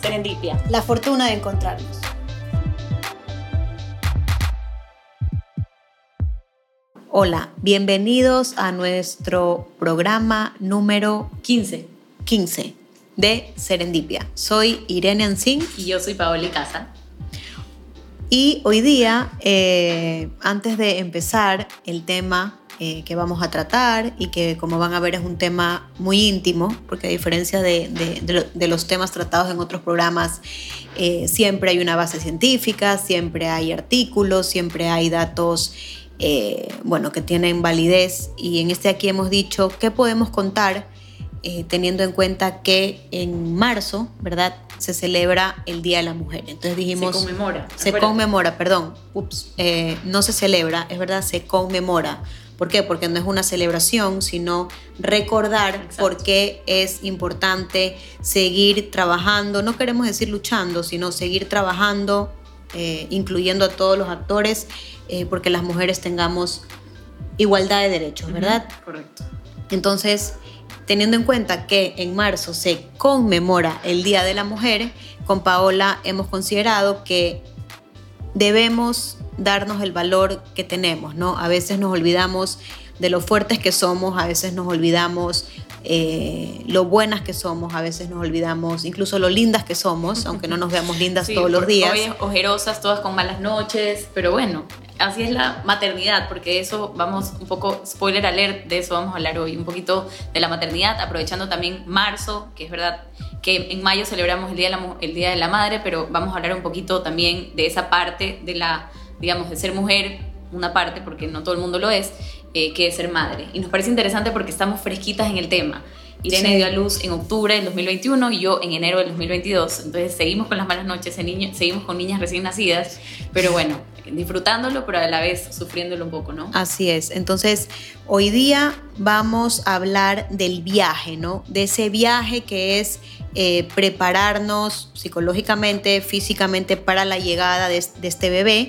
Serendipia. La fortuna de encontrarnos. Hola, bienvenidos a nuestro programa número 15. 15 de Serendipia. Soy Irene Ancín Y yo soy Paola Casa. y hoy día, eh, antes de empezar el tema eh, que vamos a tratar y que como van a ver es un tema muy íntimo, porque a diferencia de, de- de de los temas tratados en otros programas, eh, siempre hay una base científica, siempre hay artículos, siempre hay datos, eh, bueno, que tienen validez y en este aquí hemos dicho qué podemos contar eh, teniendo en cuenta que en marzo, ¿verdad? Se celebra el Día de la Mujer. Entonces dijimos... se conmemora. Se Acuérdate. conmemora, perdón. Ups, eh, no se celebra, es verdad, se conmemora. ¿Por qué? Porque no es una celebración, sino recordar Exacto. por qué es importante seguir trabajando. No queremos decir luchando, sino seguir trabajando, eh, incluyendo a todos los actores, eh, porque las mujeres tengamos igualdad de derechos, ¿verdad? Correcto. Entonces, teniendo en cuenta que en marzo se conmemora el Día de la Mujer, con Paola hemos considerado que debemos darnos el valor que tenemos, ¿no? A veces nos olvidamos de lo fuertes que somos, a veces nos olvidamos eh, lo buenas que somos, a veces nos olvidamos incluso lo lindas que somos, aunque no nos veamos lindas Sí, todos los días. Hoy ojerosas, todas con malas noches, pero bueno, así es la maternidad, porque eso vamos un poco, spoiler alert, de eso vamos a hablar hoy, un poquito de la maternidad, aprovechando también marzo, que es verdad que en mayo celebramos el Día de la, el día de la Madre, pero vamos a hablar un poquito también de esa parte de la, digamos, de ser mujer, una parte, porque no todo el mundo lo es, eh, que es ser madre. Y nos parece interesante porque estamos fresquitas en el tema. Irene Sí. dio a luz en octubre del 2021 y yo en enero del 2022. Entonces seguimos con las malas noches, seguimos con niñas recién nacidas, pero bueno, disfrutándolo, pero a la vez sufriéndolo un poco, ¿no? Así es. Entonces, hoy día vamos a hablar del viaje, ¿no? De ese viaje que es eh, prepararnos psicológicamente, físicamente para la llegada de, de este bebé.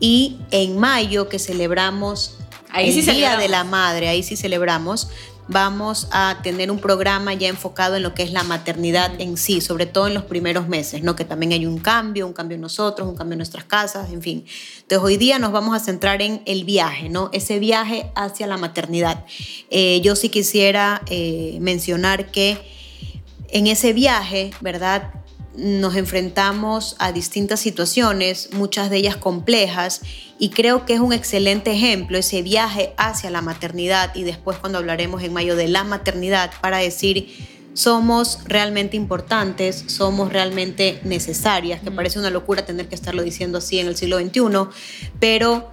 Y en mayo, que celebramos Ahí el sí Día celebramos. de la Madre, ahí sí celebramos, vamos a tener un programa ya enfocado en lo que es la maternidad en sí, sobre todo en los primeros meses, ¿no? Que también hay un cambio, un cambio en nosotros, un cambio en nuestras casas, en fin. Entonces hoy día nos vamos a centrar en el viaje, ¿no? Ese viaje hacia la maternidad. Eh, yo sí quisiera eh, mencionar que en ese viaje, ¿verdad? Nos enfrentamos a distintas situaciones, muchas de ellas complejas, y creo que es un excelente ejemplo ese viaje hacia la maternidad y después cuando hablaremos en mayo de la maternidad para decir somos realmente importantes, somos realmente necesarias, que parece una locura tener que estarlo diciendo así en el siglo XXI, pero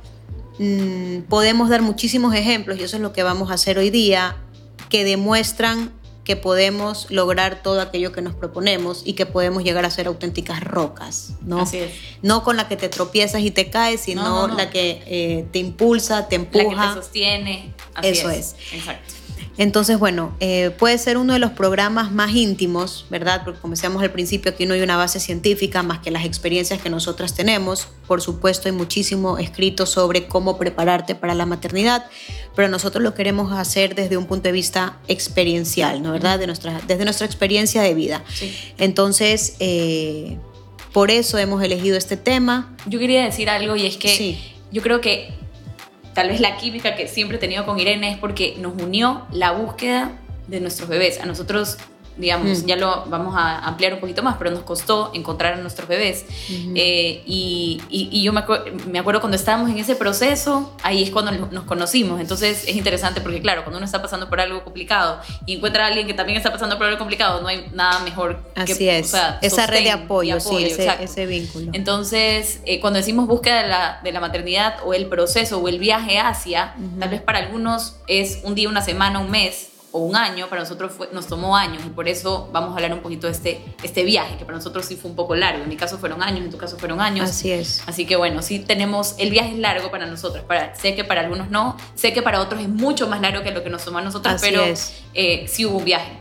mm, podemos dar muchísimos ejemplos y eso es lo que vamos a hacer hoy día, que demuestran que podemos lograr todo aquello que nos proponemos y que podemos llegar a ser auténticas rocas, ¿no? Así es. No con la que te tropiezas y te caes, sino No, no, no. la que eh, te impulsa, te La que empuja. te sostiene. Así Eso es. Exacto. Entonces, bueno, eh, puede ser uno de los programas más íntimos, ¿verdad? Porque como decíamos al principio, aquí no hay una base científica más que las experiencias que nosotras tenemos. Por supuesto, hay muchísimo escrito sobre cómo prepararte para la maternidad, pero nosotros lo queremos hacer desde un punto de vista experiencial, ¿no? ¿Verdad? De nuestra, desde nuestra experiencia de vida. Sí. Entonces, eh, por eso hemos elegido este tema. Yo quería decir algo y es que Sí. yo creo que tal vez la química que siempre he tenido con Irene es porque nos unió la búsqueda de nuestros bebés. A nosotros, digamos, Mm. ya lo vamos a ampliar un poquito más, pero nos costó encontrar a nuestros bebés. Eh, y, y- y yo me, acuer- me acuerdo cuando estábamos en ese proceso, ahí es cuando nos conocimos. Entonces es interesante porque, claro, cuando uno está pasando por algo complicado y encuentra a alguien que también está pasando por algo complicado, no hay nada mejor que Así es. o sea, Esa red de y apoyo, sí, ese, ese vínculo. Entonces, eh, cuando decimos búsqueda de la, de la maternidad o el proceso o el viaje hacia, tal vez para algunos es un día, una semana, un mes o un año, para nosotros fue- nos tomó años y por eso vamos a hablar un poquito de este, este viaje, que para nosotros sí fue un poco largo. En mi caso fueron años, en tu caso fueron años. Así es. Así que bueno, sí tenemos, el viaje es largo para nosotros, para, sé que para algunos no, sé que para otros es mucho más largo que lo que nos tomó a nosotros, Así pero eh, sí hubo un viaje.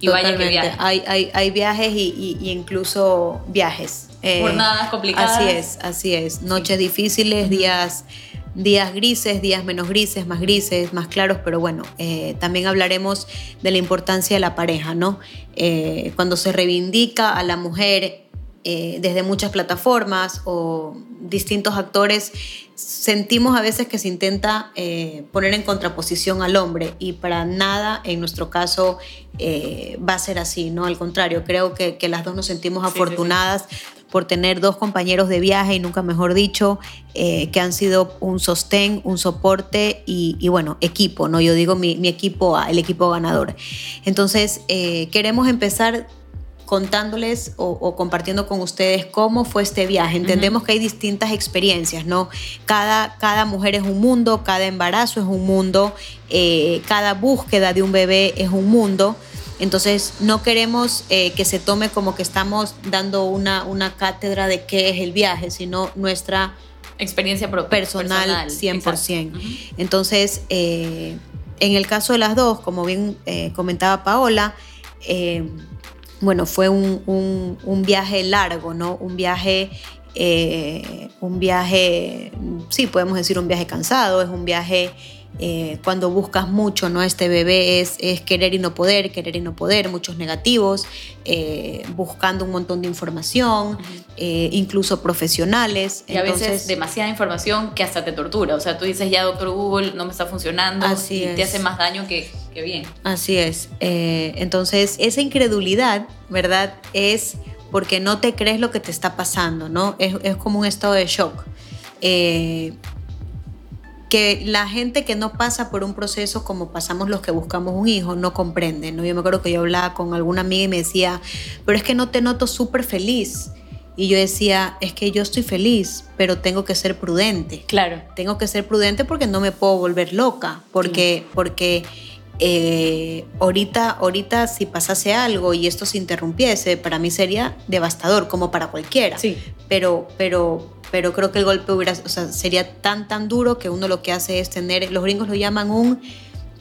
Y vaya que viaje. Hay, hay, hay viajes y, y- y incluso viajes. Eh, Jornadas complicadas. Así es, así es. Noches difíciles, días días grises, días menos grises, más grises, más claros, pero bueno, eh, también hablaremos de la importancia de la pareja, ¿no? Eh, cuando se reivindica a la mujer eh, desde muchas plataformas o distintos actores, sentimos a veces que se intenta poner en contraposición al hombre y para nada en nuestro caso va a ser así, ¿no? Al contrario, creo que, las dos nos sentimos afortunadas por tener dos compañeros de viaje, y nunca mejor dicho, eh, que han sido un sostén, un soporte y, bueno, equipo, ¿no? Yo digo mi, equipo el equipo ganador. Entonces, eh, queremos empezar contándoles o, compartiendo con ustedes cómo fue este viaje. Entendemos que hay distintas experiencias, ¿no? Cada, cada mujer es un mundo, cada embarazo es un mundo, eh, cada búsqueda de un bebé es un mundo. Entonces, no queremos eh, que se tome como que estamos dando una, una cátedra de qué es el viaje, sino nuestra experiencia personal, 100%. Entonces, eh, en el caso de las dos, como bien eh, comentaba Paola, bueno, fue un, un, viaje largo, ¿no? Un viaje, un viaje, sí, podemos decir un viaje cansado, es un viaje eh, cuando buscas mucho, ¿no? Este bebé es, es, querer y no poder, querer y no poder, muchos negativos, eh, buscando un montón de información, eh, incluso profesionales. Y a veces demasiada información que hasta te tortura. O sea, tú dices, ya doctor Google no me está funcionando y te hace más daño que, que bien. Así es. entonces, esa incredulidad, ¿verdad? Es porque no te crees lo que te está pasando, ¿no? Es, es como un estado de shock que la gente que no pasa por un proceso como pasamos los que buscamos un hijo no comprende, ¿no? Yo me acuerdo que yo hablaba con alguna amiga y me decía, pero es que no te noto súper feliz. Y yo decía, es que yo estoy feliz, pero tengo que ser prudente. Claro. Tengo que ser prudente porque no me puedo volver loca, porque, porque eh, ahorita, ahorita si pasase algo y esto se interrumpiese, para mí sería devastador, como para cualquiera. Sí. Pero, pero pero creo que el golpe hubiera, o sea, sería tan, tan duro que uno lo que hace es tener, los gringos lo llaman un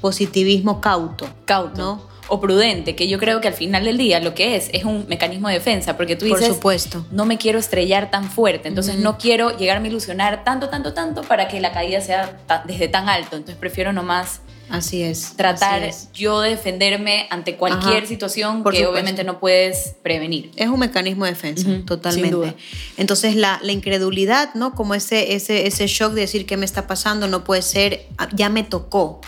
positivismo cauto. Cauto. ¿no? O prudente, que yo creo que al final del día lo que es es un mecanismo de defensa, porque tú dices, Por supuesto. no me quiero estrellar tan fuerte, entonces no quiero llegarme a ilusionar tanto, tanto, tanto para que la caída sea desde tan alto, entonces prefiero nomás Así es. Tratar yo de defenderme ante cualquier situación que obviamente no puedes prevenir. Es un mecanismo de defensa, totalmente. Entonces la, incredulidad, ¿no? Como ese, ese, ese shock de decir qué me está pasando, no puede ser, ah, ya me tocó.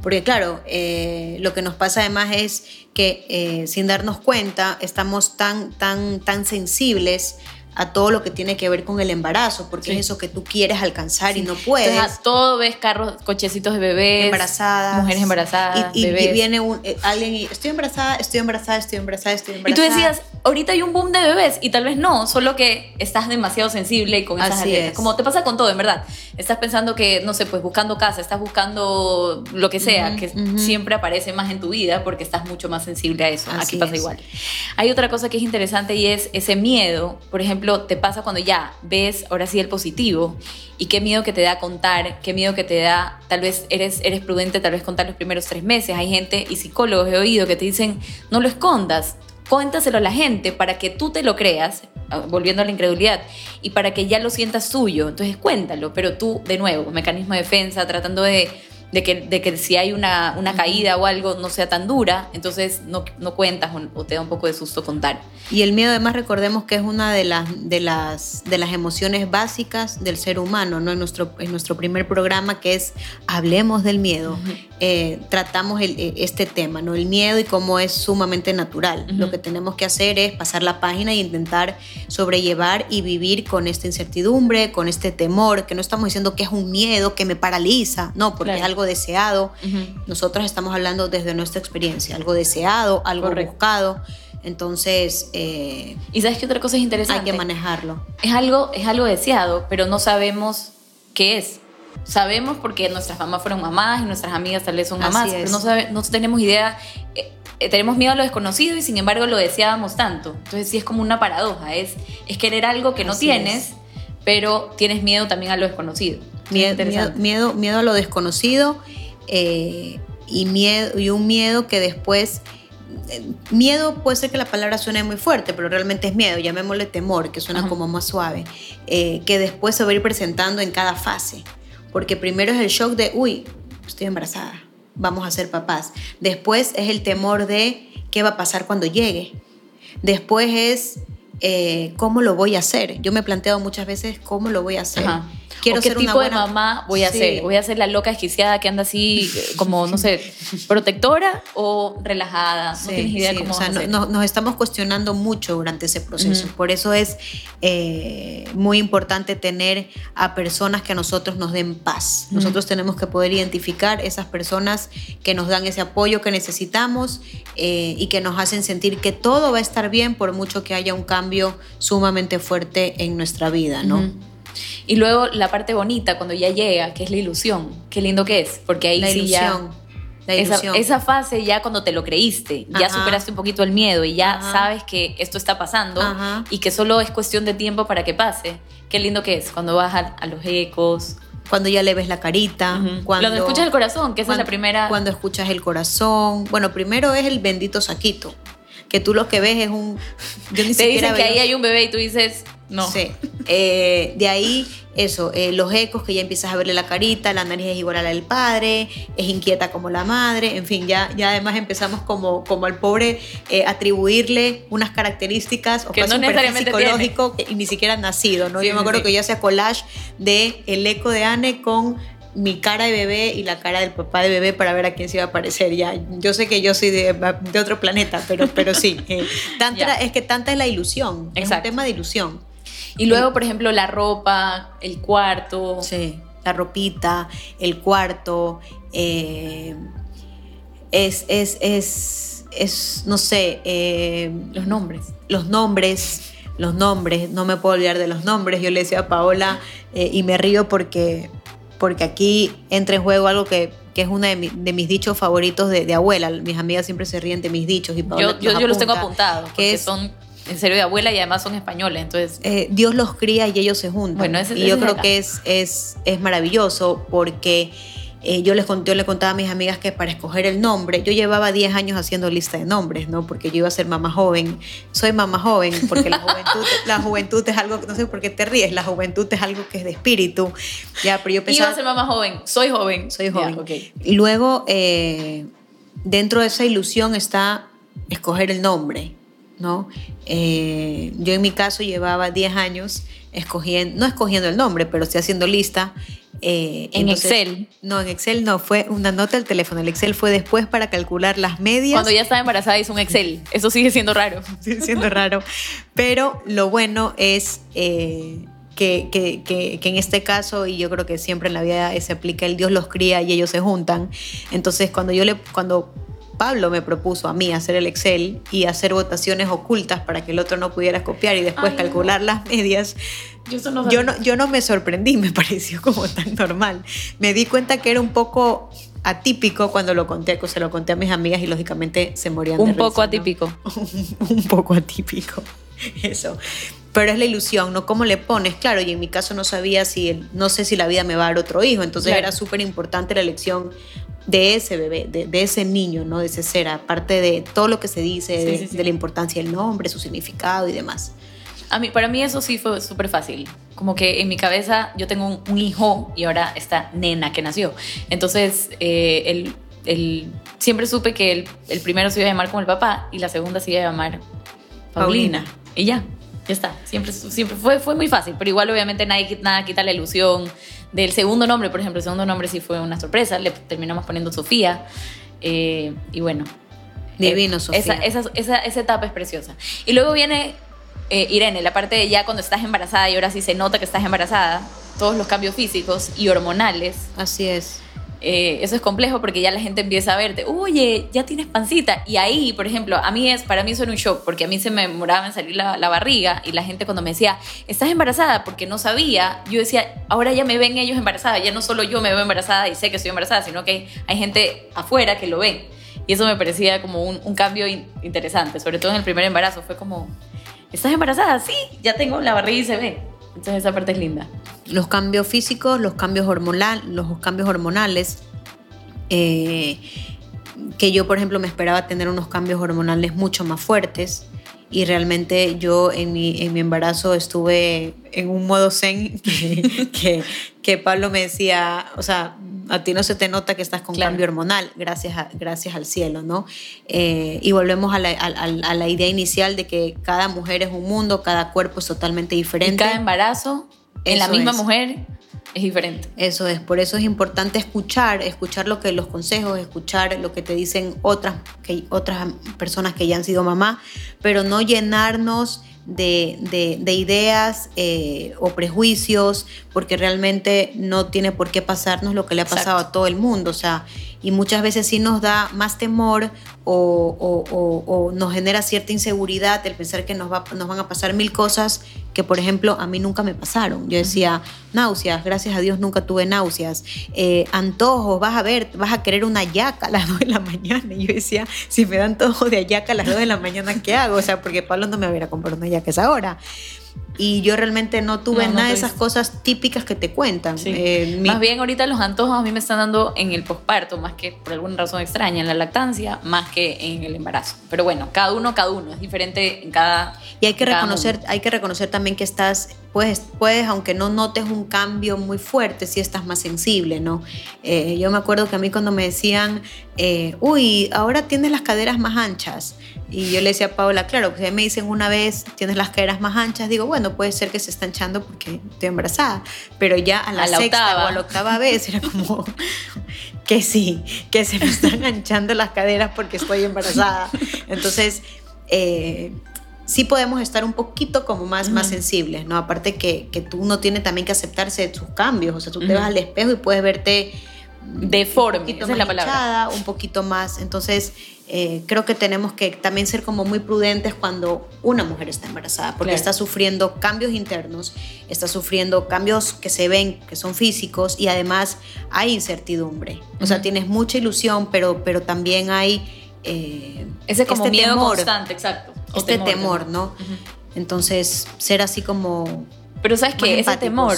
Porque claro, eh, lo que nos pasa además es que eh, sin darnos cuenta estamos tan, tan, tan sensibles a todo lo que tiene que ver con el embarazo, porque es eso que tú quieres alcanzar y no puedes. Entonces, todo ves carros, cochecitos de bebés, embarazadas, mujeres embarazadas, y, viene un, eh, alguien y estoy embarazada, estoy embarazada, estoy embarazada, estoy embarazada. Y tú decías, ahorita hay un boom de bebés y tal vez no, solo que estás demasiado sensible con esas Así Como te pasa con todo, en verdad. Estás pensando que, no sé, pues buscando casa, estás buscando lo que sea, que siempre aparece más en tu vida porque estás mucho más sensible a eso. Aquí pasa igual. Hay otra cosa que es interesante y es ese miedo, por ejemplo, te pasa cuando ya ves ahora sí el positivo y qué miedo que te da contar, qué miedo que te da, tal vez eres, eres prudente, tal vez contar los primeros tres meses. Hay gente y psicólogos he oído que te dicen, no lo escondas, cuéntaselo a la gente para que tú te lo creas, ah, volviendo a la incredulidad, y para que ya lo sientas suyo. Entonces cuéntalo, pero tú, de nuevo, mecanismo de defensa, tratando de de que, de que si hay una, una caída o algo no sea tan dura, entonces no, no cuentas o, te da un poco de susto contar. Y el miedo además recordemos que es una de las, de las, de las emociones básicas del ser humano, ¿no? En nuestro, en nuestro primer programa que es Hablemos del miedo, eh, tratamos el, eh, este tema, ¿no? El miedo y cómo es sumamente natural. Lo que tenemos que hacer es pasar la página e intentar sobrellevar y vivir con esta incertidumbre, con este temor, que no estamos diciendo que es un miedo que me paraliza, no, porque es algo deseado. Nosotros estamos hablando desde nuestra experiencia, algo deseado, algo buscado. Entonces, eh, ¿y sabes qué otra cosa es interesante? Hay que manejarlo. Es algo, es algo deseado, pero no sabemos qué es. Sabemos porque nuestras mamás fueron mamás y nuestras amigas tal vez son mamás, pero no, no tenemos idea. Eh, eh, tenemos miedo a lo desconocido y sin embargo lo deseábamos tanto. Entonces sí es como una paradoja, es, es querer algo que no tienes, pero tienes miedo también a lo desconocido. Miedo, miedo, miedo, a lo desconocido eh, y, miedo, y un miedo que después... Eh, miedo puede ser que la palabra suene muy fuerte, pero realmente es miedo, llamémosle temor, que suena como más suave, eh, que después se va a ir presentando en cada fase porque primero es el shock de, uy, estoy embarazada, vamos a ser papás. Después es el temor de qué va a pasar cuando llegue. Después es eh, cómo lo voy a hacer. Yo me he planteado muchas veces cómo lo voy a hacer. Quiero ¿Qué ser tipo de mamá voy a ser? ¿Voy a ser la loca esquiciada que anda así como, no sé, protectora o relajada? No tienes idea cómo o sea, nos estamos cuestionando mucho durante ese proceso. Por eso es eh, muy importante tener a personas que a nosotros nos den paz. Nosotros tenemos que poder identificar esas personas que nos dan ese apoyo que necesitamos eh, y que nos hacen sentir que todo va a estar bien por mucho que haya un cambio sumamente fuerte en nuestra vida, ¿no? Y luego la parte bonita, cuando ya llega, que es la ilusión. Qué lindo que es, porque ahí sí ya... La ilusión. Esa, fase ya cuando te lo creíste, ya superaste un poquito el miedo y ya sabes que esto está pasando y que solo es cuestión de tiempo para que pase. Qué lindo que es cuando vas a, los ecos, cuando ya le ves la carita, cuando, escuchas el corazón, que esa es la primera. Cuando escuchas el corazón. Bueno, primero es el bendito saquito, que tú lo que ves es un. Yo ni te dicen que ahí hay un bebé y tú dices, no. Sí. Eh, de ahí, eso, eh, los ecos, que ya empiezas a verle la carita, la nariz es igual a la del padre, es inquieta como la madre, en fin, ya, ya además empezamos como, como al pobre eh, atribuirle unas características o que no necesariamente psicológico y ni siquiera nacido, ¿no? yo me acuerdo que yo hacía collage de el eco de Anne con mi cara de bebé y la cara del papá de bebé para ver a quién se iba a parecer. Ya, yo sé que yo soy de, de otro planeta, pero, pero sí. tanta, es que tanta es la ilusión. Es un tema de ilusión. Y luego, por ejemplo, la ropa, el cuarto. Sí, la ropita, el cuarto. Eh, es, es, es, es, no sé. Eh, los nombres. Los nombres, los nombres. No me puedo olvidar de los nombres. Yo le decía a Paola eh, y me río porque, porque aquí entra en juego algo que que es uno de, mis dichos favoritos de, abuela. Mis amigas siempre se ríen de mis dichos y Paola yo, yo, los tengo apuntados, que son en serio de abuela y además son españoles, entonces... Eh, Dios los cría y ellos se juntan. Bueno, ese, y yo creo que es, es, es maravilloso porque eh, yo, les conté, le contaba a mis amigas que para escoger el nombre, yo llevaba 10 años haciendo lista de nombres, ¿no? Porque yo iba a ser mamá joven. Soy mamá joven porque la juventud, la juventud es algo, no sé por qué te ríes, la juventud es algo que es de espíritu. Ya, pero yo pensaba... Iba a ser mamá joven, soy joven. Soy joven. Y luego, eh, dentro de esa ilusión está escoger el nombre. ¿No? Eh, yo en mi caso llevaba 10 años escogiendo, no escogiendo el nombre, pero estoy haciendo lista. Eh, en Excel. No, en Excel no, fue una nota del teléfono. El Excel fue después para calcular las medias. Cuando ya estaba embarazada hizo un Excel. Eso sigue siendo raro. sigue siendo raro. Pero lo bueno es eh, que, que, que, que, en este caso, y yo creo que siempre en la vida se aplica, el Dios los cría y ellos se juntan. Entonces, cuando yo le, cuando Pablo me propuso a mí hacer el Excel y hacer votaciones ocultas para que el otro no pudiera copiar y después calcular las medias. Yo, no yo, no, me sorprendí, me pareció como tan normal. Me di cuenta que era un poco atípico cuando lo conté, se lo conté a mis amigas y lógicamente se morían un poco atípico. un poco atípico. Eso. Pero es la ilusión, ¿no? ¿Cómo le pones? Claro, y en mi caso no sabía si, no sé si la vida me va a dar otro hijo, entonces era súper importante la elección de ese bebé, de, ese niño, ¿no? De ese ser, aparte de todo lo que se dice, de, la importancia del nombre, su significado y demás. A mí, para mí eso sí fue súper fácil. Como que en mi cabeza yo tengo un, hijo y ahora esta nena que nació. Entonces, eh, el, siempre supe que el, el, primero se iba a llamar como el papá y la segunda se iba a llamar Paulina. Y ya, ya está. Siempre, siempre fue, fue muy fácil, pero igual obviamente nadie, nada quita la ilusión del segundo nombre, por ejemplo, el segundo nombre sí fue una sorpresa, le terminamos poniendo Sofía. Eh, y bueno. Divino, eh, Sofía. Esa, esa, esa, etapa es preciosa. Y luego viene eh, Irene, la parte de ya cuando estás embarazada y ahora sí se nota que estás embarazada, todos los cambios físicos y hormonales. Así es. Eh, eso es complejo porque ya la gente empieza a verte, oye, ya tienes pancita. Y ahí, por ejemplo, a mí es, para mí eso era un shock, porque a mí se me demoraba en salir la, barriga y la gente cuando me decía, estás embarazada, porque no sabía, yo decía, ahora ya me ven ellos embarazada, ya no solo yo me veo embarazada y sé que estoy embarazada, sino que hay gente afuera que lo ven. Y eso me parecía como un, cambio interesante, sobre todo en el primer embarazo, fue como, ¿estás embarazada? Sí, ya tengo la barriga y se ve. Entonces esa parte es linda. Los cambios físicos, los cambios, hormonal, los cambios hormonales, eh, que yo por ejemplo me esperaba tener unos cambios hormonales mucho más fuertes y realmente yo en mi, en mi embarazo estuve en un modo zen que, que, Pablo me decía, o sea, a ti no se te nota que estás con cambio hormonal, gracias, gracias al cielo, ¿no? Eh, y volvemos a la, a, la, idea inicial de que cada mujer es un mundo, cada cuerpo es totalmente diferente. Y cada embarazo en la misma mujer es diferente. Eso es, por eso es importante escuchar, escuchar lo que los consejos, escuchar lo que te dicen otras, que, otras personas que ya han sido mamá, pero no llenarnos de, ideas eh, o prejuicios, porque realmente no tiene por qué pasarnos lo que le ha pasado a todo el mundo. O sea, y muchas veces sí nos da más temor o, nos genera cierta inseguridad el pensar que nos, va, nos van a pasar mil cosas que, por ejemplo, a mí nunca me pasaron. Yo decía, náuseas, gracias a Dios nunca tuve náuseas. Eh, antojos, vas a ver, vas a querer una yaca a las 2 de la mañana. Y yo decía, si me dan antojo de ayaca a las 2 de la mañana, ¿qué hago? O sea, porque Pablo no me va a una yaca esa hora y yo realmente no tuve nada de esas cosas típicas que te cuentan. Eh, más bien ahorita los antojos a mí me están dando en el posparto, más que por alguna razón extraña en la lactancia, más que en el embarazo. Pero bueno, cada uno, cada uno, es diferente en cada... Y hay que, reconocer, hay que reconocer también que estás, puedes, puedes, aunque no notes un cambio muy fuerte, si estás más sensible, ¿no? Eh, yo me acuerdo que a mí cuando me decían, eh, uy, ahora tienes las caderas más anchas. Y yo le decía a Paula, claro, que me dicen una vez, tienes las caderas más anchas, digo, bueno, puede ser que se está hinchando porque estoy embarazada, pero ya a la, sexta o a la octava vez era como que sí, que se me están anchando las caderas porque estoy embarazada. Entonces, eh, sí podemos estar un poquito como más, más sensibles, ¿no? Aparte que, que tú no tienes también que aceptarse tus cambios, o sea, tú te vas al espejo y puedes verte deforme, un poquito más la palabra. un poquito más, entonces eh, creo que tenemos que también ser como muy prudentes cuando una mujer está embarazada, porque está sufriendo cambios internos, está sufriendo cambios que se ven, que son físicos, y además hay incertidumbre. O sea, tienes mucha ilusión, pero, pero también hay... Eh, Ese como este miedo temor, constante, exacto. Este temor, ¿no? Entonces, ser así como... Pero sabes que ese temor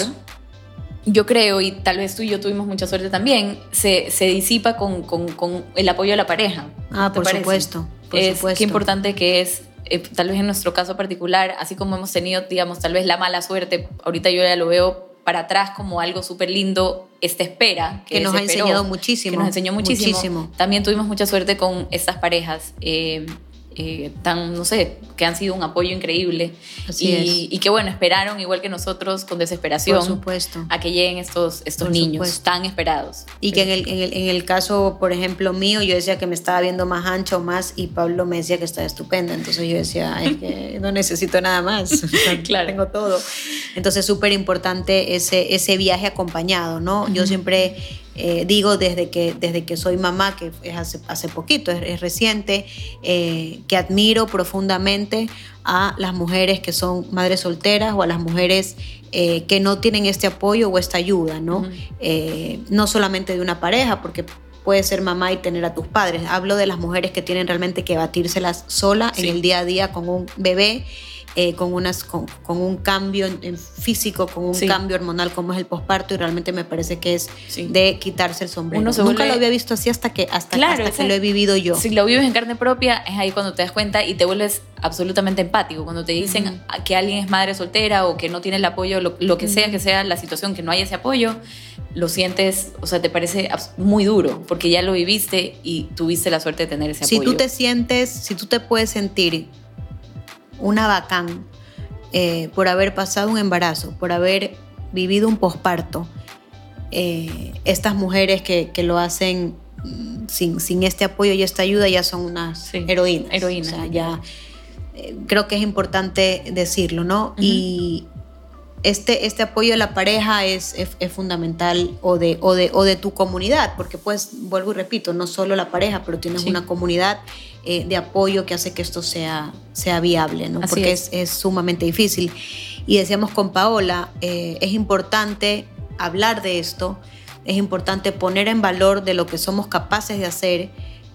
yo creo, y tal vez tú y yo tuvimos mucha suerte también, se, se disipa con, con, con, el apoyo de la pareja. Ah, por supuesto. Por es, supuesto. Qué importante que es, eh, tal vez en nuestro caso particular, así como hemos tenido, digamos, tal vez la mala suerte, ahorita yo ya lo veo para atrás como algo súper lindo, esta espera. Que, nos ha enseñado muchísimo. Que nos enseñó muchísimo. muchísimo. También tuvimos mucha suerte con estas parejas. Eh, eh, tan, no sé, que han sido un apoyo increíble. y, y, que bueno, esperaron igual que nosotros con desesperación supuesto. a que lleguen estos, estos niños tan esperados. Y que en el, en, el, en el, caso, por ejemplo, mío, yo decía que me estaba viendo más ancha o más y Pablo me decía que estaba estupenda. Entonces yo decía, es que no necesito nada más. claro. Tengo todo. Entonces súper importante ese, ese viaje acompañado, ¿no? Yo siempre eh, digo desde que, desde que soy mamá, que es hace, hace poquito, es, reciente, eh, que admiro profundamente a las mujeres que son madres solteras o a las mujeres eh, que no tienen este apoyo o esta ayuda, ¿no? no solamente de una pareja, porque puedes ser mamá y tener a tus padres. Hablo de las mujeres que tienen realmente que batírselas sola en el día a día con un bebé eh, con, unas, con, un cambio en, físico, con un cambio hormonal como es el posparto y realmente me parece que es de quitarse el sombrero. Nunca lo había visto así hasta que, hasta, que lo he vivido yo. Si lo vives en carne propia, es ahí cuando te das cuenta y te vuelves absolutamente empático. Cuando te dicen que alguien es madre soltera o que no tiene el apoyo, lo, que sea que sea la situación, que no hay ese apoyo, lo sientes, o sea, te parece muy duro porque ya lo viviste y tuviste la suerte de tener ese apoyo. Si tú te sientes, si tú te puedes sentir una bacán eh, por haber pasado un embarazo, por haber vivido un posparto. Eh, estas mujeres que, lo hacen mm, sin, sin, este apoyo y esta ayuda ya son unas heroínas. Heroínas. ya eh, creo que es importante decirlo, ¿no? Y este, este apoyo de la pareja es, es, fundamental o de, o, de, o de tu comunidad, porque pues, vuelvo y repito, no solo la pareja, pero tienes una comunidad eh, de apoyo que hace que esto sea, sea viable, ¿no? Porque es. es. sumamente difícil. Y decíamos con Paola, eh, es importante hablar de esto, es importante poner en valor de lo que somos capaces de hacer,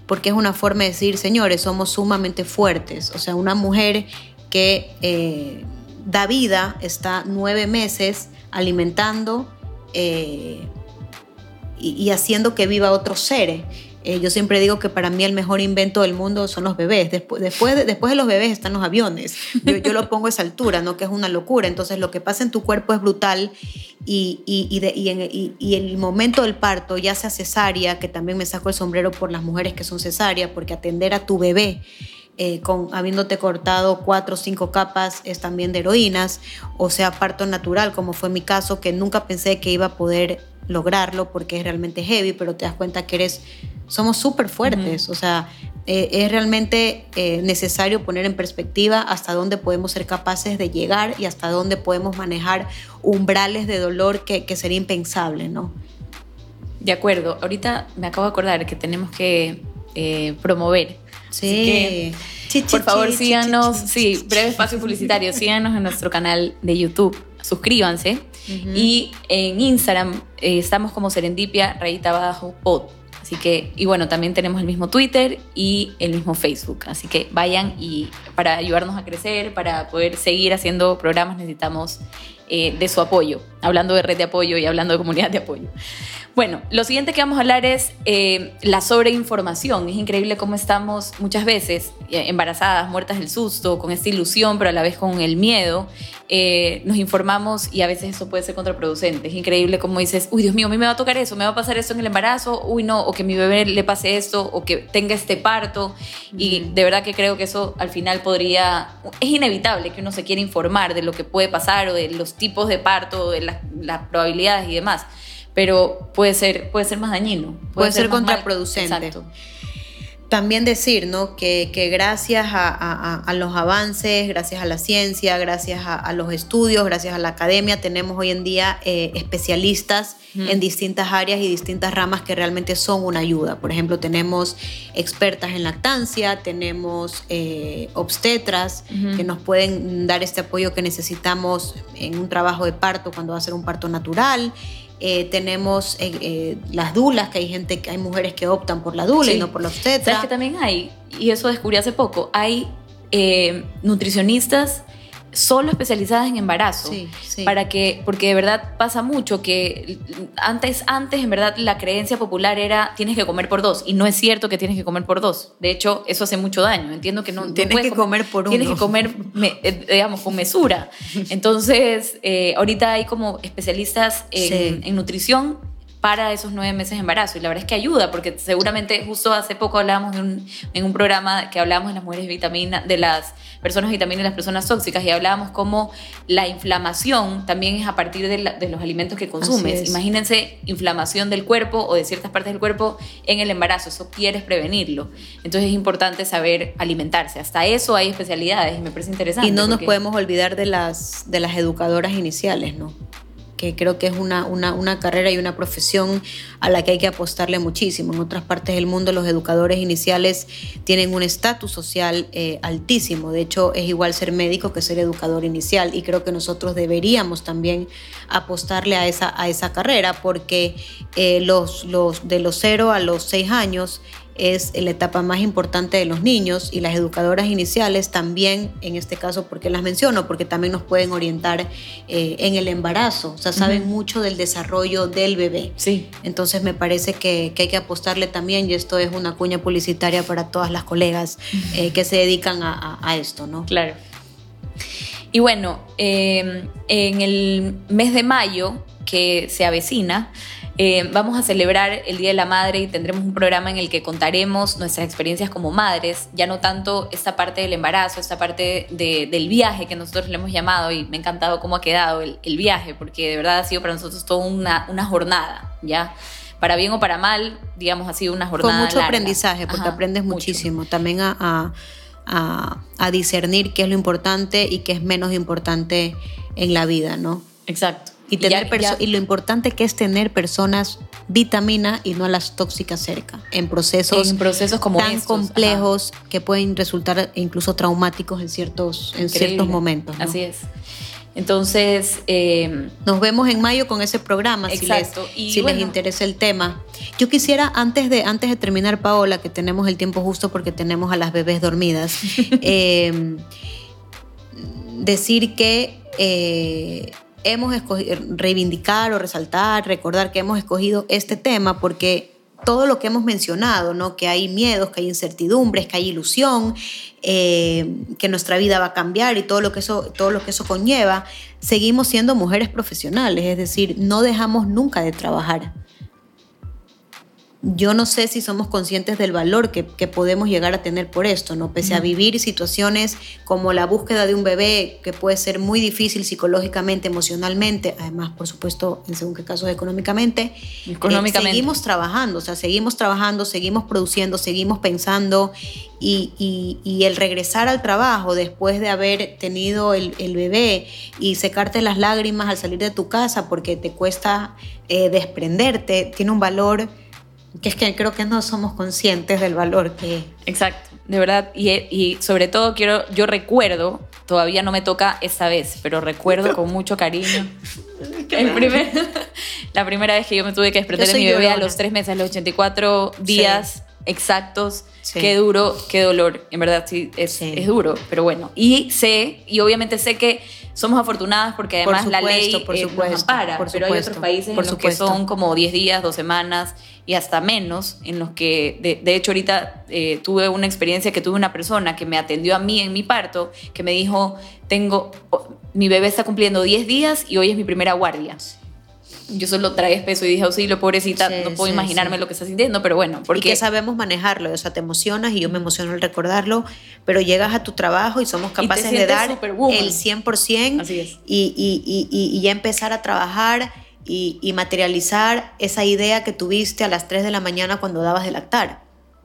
porque es una forma de decir, señores, somos sumamente fuertes. O sea, una mujer que eh, da vida, está nueve meses alimentando y, y, haciendo que viva otros seres. Eh, yo siempre digo que para mí el mejor invento del mundo son los bebés. Después, después, de, después de los bebés están los aviones. Yo, yo, lo pongo a esa altura, ¿no? Que es una locura. Entonces lo que pasa en tu cuerpo es brutal y, y, en, el momento del parto, ya sea cesárea, que también me saco el sombrero por las mujeres que son cesárea, porque atender a tu bebé eh, con, habiéndote cortado cuatro o cinco capas es también de heroínas, o sea, parto natural, como fue mi caso, que nunca pensé que iba a poder lograrlo porque es realmente heavy, pero te das cuenta que eres, somos súper fuertes, o sea, eh, es realmente eh, necesario poner en perspectiva hasta dónde podemos ser capaces de llegar y hasta dónde podemos manejar umbrales de dolor que, que sería impensable, ¿no? De acuerdo, ahorita me acabo de acordar que tenemos que promover Sí. por favor, síganos, sí, breve espacio publicitario, síganos en nuestro canal de YouTube, suscríbanse. Y en Instagram eh, estamos como Serendipia, rayita abajo, pod. Así que, y bueno, también tenemos el mismo Twitter y el mismo Facebook. Así que vayan y para ayudarnos a crecer, para poder seguir haciendo programas, necesitamos eh, de su apoyo. Hablando de red de apoyo y hablando de comunidad de apoyo. Bueno, lo siguiente que vamos a hablar es eh, la sobreinformación. Es increíble cómo estamos muchas veces eh, embarazadas, muertas del susto, con esta ilusión, pero a la vez con el miedo. Eh, nos informamos y a veces eso puede ser contraproducente. Es increíble cómo dices, uy, Dios mío, a mí me va a tocar eso, me va a pasar eso en el embarazo, uy, no, o que mi bebé le pase esto, o que tenga este parto. Y de verdad que creo que eso al final podría, es inevitable que uno se quiera informar de lo que puede pasar o de los tipos de parto, de las, las probabilidades y demás pero puede ser, puede ser más dañino. Puede, ser, contraproducente. También decir ¿no? que, gracias a, los avances, gracias a la ciencia, gracias a, los estudios, gracias a la academia, tenemos hoy en día eh, especialistas en distintas áreas y distintas ramas que realmente son una ayuda. Por ejemplo, tenemos expertas en lactancia, tenemos eh, obstetras que nos pueden dar este apoyo que necesitamos en un trabajo de parto cuando va a ser un parto natural. Eh, tenemos eh, eh, las dulas, que hay gente, que hay mujeres que optan por la dula y no por la obstetra. ¿Sabes que también hay? Y eso descubrí hace poco. Hay nutricionistas solo especializadas en embarazo. Para que, porque de verdad pasa mucho que antes, antes, en verdad, la creencia popular era tienes que comer por dos. Y no es cierto que tienes que comer por dos. De hecho, eso hace mucho daño. Entiendo que no. Tienes que comer, por uno. Tienes que comer, eh, digamos, con mesura. Entonces, eh, ahorita hay como especialistas en, en nutrición para esos nueve meses de embarazo. Y la verdad es que ayuda, porque seguramente justo hace poco hablábamos en un programa que hablábamos de las mujeres vitamina, de las personas vitamina y las personas tóxicas, y hablábamos cómo la inflamación también es a partir de, los alimentos que consumes. Imagínense inflamación del cuerpo o de ciertas partes del cuerpo en el embarazo, eso quieres prevenirlo. Entonces es importante saber alimentarse. Hasta eso hay especialidades y me parece interesante. Y no nos podemos olvidar de las, de las educadoras iniciales, ¿no? Que creo que es una, una, carrera y una profesión a la que hay que apostarle muchísimo. En otras partes del mundo los educadores iniciales tienen un estatus social eh, altísimo. De hecho, es igual ser médico que ser educador inicial y creo que nosotros deberíamos también apostarle a esa, a esa carrera porque eh, los, los, de los 0 a los 6 años es la etapa más importante de los niños y las educadoras iniciales también, en este caso, porque las menciono? Porque también nos pueden orientar eh, en el embarazo, o sea, saben mucho del desarrollo del bebé. Sí. Entonces me parece que, hay que apostarle también, y esto es una cuña publicitaria para todas las colegas eh, que se dedican a, esto, ¿no? Claro. Y bueno, eh, en el mes de mayo que se avecina, eh, vamos a celebrar el Día de la Madre y tendremos un programa en el que contaremos nuestras experiencias como madres, ya no tanto esta parte del embarazo, esta parte del viaje que nosotros le hemos llamado y me ha encantado cómo ha quedado el, viaje, porque de verdad ha sido para nosotros toda una, una jornada, ¿ya? Para bien o para mal, digamos, ha sido una jornada. Con mucho aprendizaje, porque aprendes muchísimo. También a, a, a discernir qué es lo importante y qué es menos importante en la vida, ¿no? Exacto. Y, tener y lo importante que es tener personas vitamina y no a las tóxicas cerca, en procesos, en procesos como tan complejos que pueden resultar incluso traumáticos en ciertos, en ciertos momentos. Así es. Entonces, eh, nos vemos en mayo con ese programa, exacto. si, les, si les interesa el tema. Yo quisiera, antes de, antes de terminar, Paola, que tenemos el tiempo justo porque tenemos a las bebés dormidas, eh, decir que eh, hemos escogido reivindicar o resaltar, recordar que hemos escogido este tema porque todo lo que hemos mencionado, ¿no? Que hay miedos, que hay incertidumbres, que hay ilusión, eh, que nuestra vida va a cambiar y todo lo que eso, todo lo que eso conlleva, seguimos siendo mujeres profesionales, es decir, no dejamos nunca de trabajar yo no sé si somos conscientes del valor que, podemos llegar a tener por esto, ¿no? Pese a vivir situaciones como la búsqueda de un bebé, que puede ser muy difícil psicológicamente, emocionalmente, además, por supuesto, en según qué casos económicamente, eh, económicamente. seguimos trabajando, o sea, seguimos trabajando, seguimos produciendo, seguimos pensando y, el regresar al trabajo después de haber tenido el, bebé y secarte las lágrimas al salir de tu casa porque te cuesta eh, desprenderte, tiene un valor que es que creo que no somos conscientes del valor que... Exacto, de verdad, y, y sobre todo quiero, yo recuerdo, todavía no me toca esta vez, pero recuerdo con mucho cariño el primer, la primera vez que yo me tuve que desprender de mi bebé a los tres meses, a los 84 días exactos. Qué duro, qué dolor. En verdad, sí es, es, duro, pero bueno. Y sé, y obviamente sé que somos afortunadas porque además la ley por eh, nos ampara, pero hay otros países en los que son como 10 días, 2 semanas y hasta menos, en los que, de, hecho ahorita eh, tuve una experiencia que tuve una persona que me atendió a mí en mi parto, que me dijo, tengo, mi bebé está cumpliendo 10 días y hoy es mi primera guardia yo solo traes peso y dije, auxilio, pobrecita, no puedo imaginarme lo que está sintiendo, pero bueno. Porque... Y que sabemos manejarlo, o sea, te emocionas y yo me emociono al recordarlo, pero llegas a tu trabajo y somos capaces de dar el 100% Así es. Y, y, y, y, ya empezar a trabajar y, materializar esa idea que tuviste a las 3 de la mañana cuando dabas de lactar.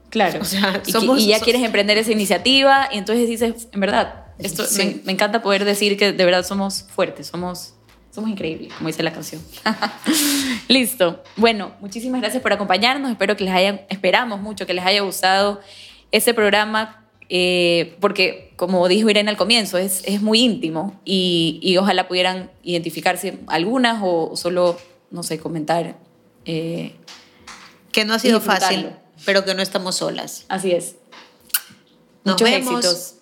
Claro. O sea, y, ya quieres emprender esa iniciativa y entonces dices, en verdad, esto me, me encanta poder decir que de verdad somos fuertes, somos somos increíbles, como dice la canción. Listo. Bueno, muchísimas gracias por acompañarnos. Espero que les haya, esperamos mucho que les haya gustado ese programa, eh, porque como dijo Irene al comienzo, es, es muy íntimo y, y, ojalá pudieran identificarse algunas o solo, no sé, comentar. Eh, que no ha sido fácil, pero que no estamos solas. Así es. Nos Muchos éxitos.